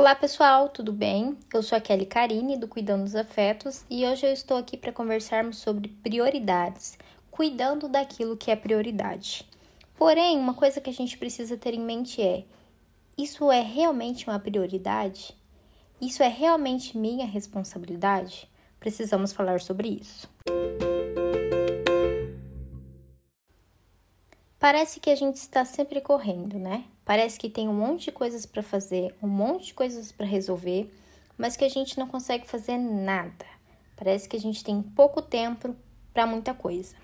Olá pessoal, tudo bem? Eu sou a Kelly Karine do Cuidando dos Afetos e hoje eu estou aqui para conversarmos sobre prioridades, cuidando daquilo que é prioridade. Porém, uma coisa que a gente precisa ter em mente é: isso é realmente uma prioridade? Isso é realmente minha responsabilidade? Precisamos falar sobre isso. Parece que a gente está sempre correndo, né? Parece que tem um monte de coisas para fazer, um monte de coisas para resolver, mas que a gente não consegue fazer nada. Parece que a gente tem pouco tempo para muita coisa.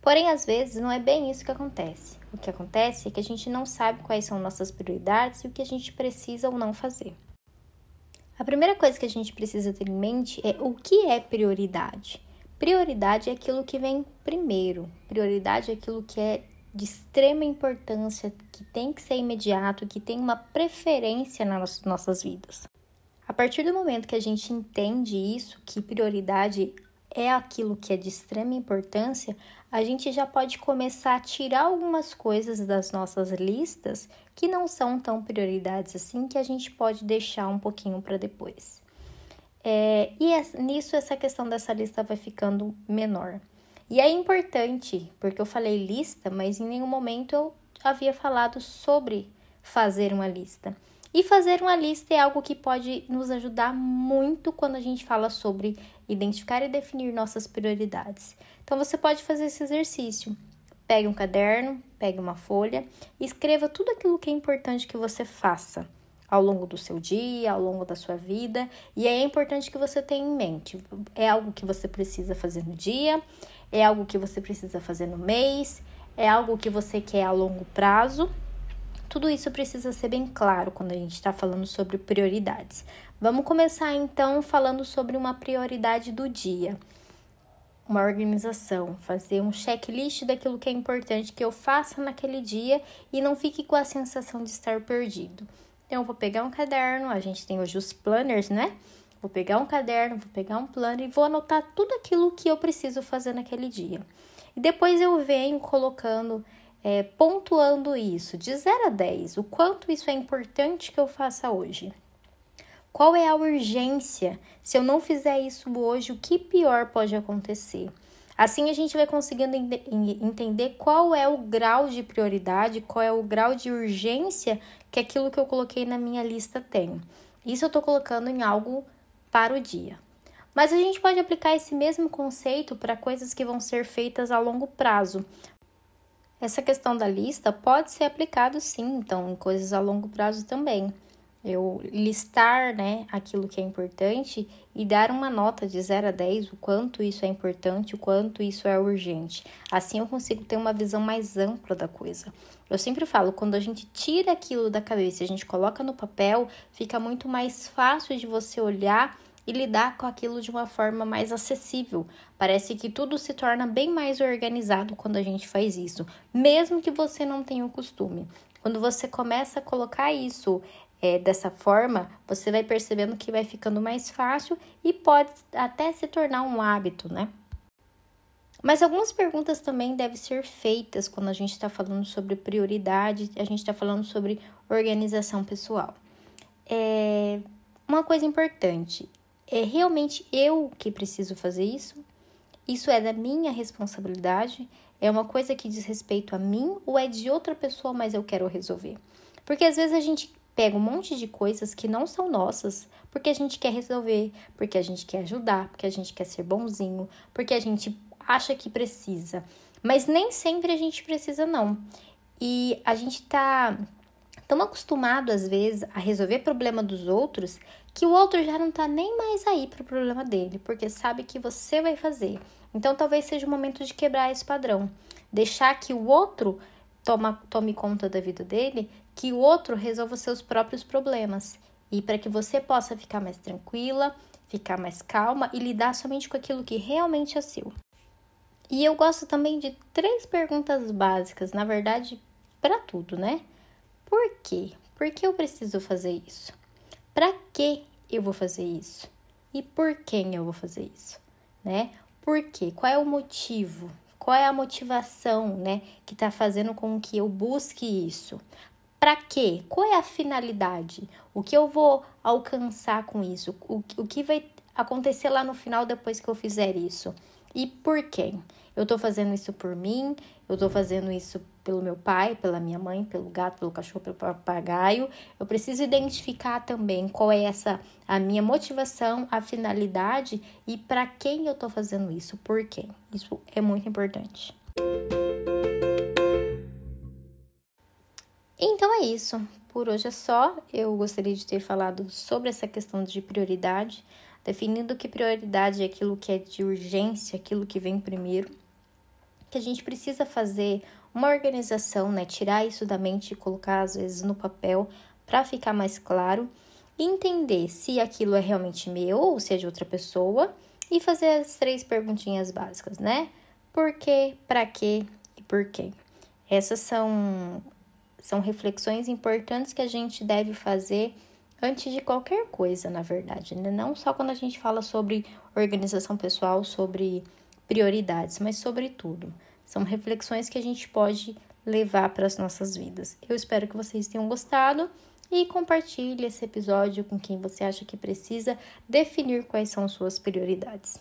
Porém, às vezes não é bem isso que acontece. O que acontece é que a gente não sabe quais são nossas prioridades e o que a gente precisa ou não fazer. A primeira coisa que a gente precisa ter em mente é o que é prioridade. Prioridade é aquilo que vem primeiro. Prioridade é aquilo que é de extrema importância, que tem que ser imediato, que tem uma preferência nas nossas vidas. A partir do momento que a gente entende isso, que prioridade é aquilo que é de extrema importância, a gente já pode começar a tirar algumas coisas das nossas listas que não são tão prioridades assim, que a gente pode deixar um pouquinho para depois. É, e é, nisso essa questão dessa lista vai ficando menor. E é importante, porque eu falei lista, mas em nenhum momento eu havia falado sobre fazer uma lista. E fazer uma lista é algo que pode nos ajudar muito quando a gente fala sobre identificar e definir nossas prioridades. Então você pode fazer esse exercício. Pegue um caderno, pegue uma folha escreva tudo aquilo que é importante que você faça ao longo do seu dia, ao longo da sua vida. E é importante que você tenha em mente: é algo que você precisa fazer no dia, é algo que você precisa fazer no mês, é algo que você quer a longo prazo. Tudo isso precisa ser bem claro quando a gente está falando sobre prioridades. Vamos começar então falando sobre uma prioridade do dia. Uma organização, fazer um checklist daquilo que é importante que eu faça naquele dia e não fique com a sensação de estar perdido. Então, eu vou pegar um caderno, a gente tem hoje os planners, né? Vou pegar um caderno, vou pegar um plano e vou anotar tudo aquilo que eu preciso fazer naquele dia. E depois eu venho colocando, é, pontuando isso, de 0 a 10, o quanto isso é importante que eu faça hoje. Qual é a urgência? Se eu não fizer isso hoje, o que pior pode acontecer? Assim a gente vai conseguindo entender qual é o grau de prioridade, qual é o grau de urgência que aquilo que eu coloquei na minha lista tem. Isso eu estou colocando em algo para o dia. Mas a gente pode aplicar esse mesmo conceito para coisas que vão ser feitas a longo prazo. Essa questão da lista pode ser aplicado sim, então, em coisas a longo prazo também eu listar né, aquilo que é importante e dar uma nota de 0 a 10, o quanto isso é importante, o quanto isso é urgente. Assim eu consigo ter uma visão mais ampla da coisa. Eu sempre falo, quando a gente tira aquilo da cabeça e a gente coloca no papel, fica muito mais fácil de você olhar e lidar com aquilo de uma forma mais acessível. Parece que tudo se torna bem mais organizado quando a gente faz isso, mesmo que você não tenha o costume. Quando você começa a colocar isso é, dessa forma, você vai percebendo que vai ficando mais fácil e pode até se tornar um hábito, né? Mas algumas perguntas também devem ser feitas quando a gente está falando sobre prioridade, a gente está falando sobre organização pessoal. É uma coisa importante: é realmente eu que preciso fazer isso? Isso é da minha responsabilidade? É uma coisa que diz respeito a mim ou é de outra pessoa, mas eu quero resolver? Porque às vezes a gente pega um monte de coisas que não são nossas, porque a gente quer resolver, porque a gente quer ajudar, porque a gente quer ser bonzinho, porque a gente acha que precisa. Mas nem sempre a gente precisa, não. E a gente tá tão acostumado, às vezes, a resolver problema dos outros que o outro já não tá nem mais aí pro problema dele, porque sabe que você vai fazer. Então, talvez seja o momento de quebrar esse padrão. Deixar que o outro toma, tome conta da vida dele que o outro resolva seus próprios problemas e para que você possa ficar mais tranquila, ficar mais calma e lidar somente com aquilo que realmente é seu. E eu gosto também de três perguntas básicas, na verdade, para tudo, né? Por quê? Por que eu preciso fazer isso? Para que eu vou fazer isso? E por quem eu vou fazer isso, né? Por quê? Qual é o motivo? Qual é a motivação, né, que está fazendo com que eu busque isso? para quê? Qual é a finalidade? O que eu vou alcançar com isso? O, o que vai acontecer lá no final depois que eu fizer isso? E por quem? Eu tô fazendo isso por mim, eu tô fazendo isso pelo meu pai, pela minha mãe, pelo gato, pelo cachorro, pelo papagaio. Eu preciso identificar também qual é essa a minha motivação, a finalidade e para quem eu tô fazendo isso, por quem. Isso é muito importante. Então é isso. Por hoje é só. Eu gostaria de ter falado sobre essa questão de prioridade, definindo que prioridade é aquilo que é de urgência, aquilo que vem primeiro que a gente precisa fazer uma organização, né? Tirar isso da mente e colocar às vezes no papel para ficar mais claro, entender se aquilo é realmente meu ou se é de outra pessoa e fazer as três perguntinhas básicas, né? Por quê, para quê e por quê. Essas são são reflexões importantes que a gente deve fazer antes de qualquer coisa, na verdade, né? Não só quando a gente fala sobre organização pessoal, sobre prioridades, mas sobretudo, são reflexões que a gente pode levar para as nossas vidas. Eu espero que vocês tenham gostado e compartilhe esse episódio com quem você acha que precisa definir quais são suas prioridades.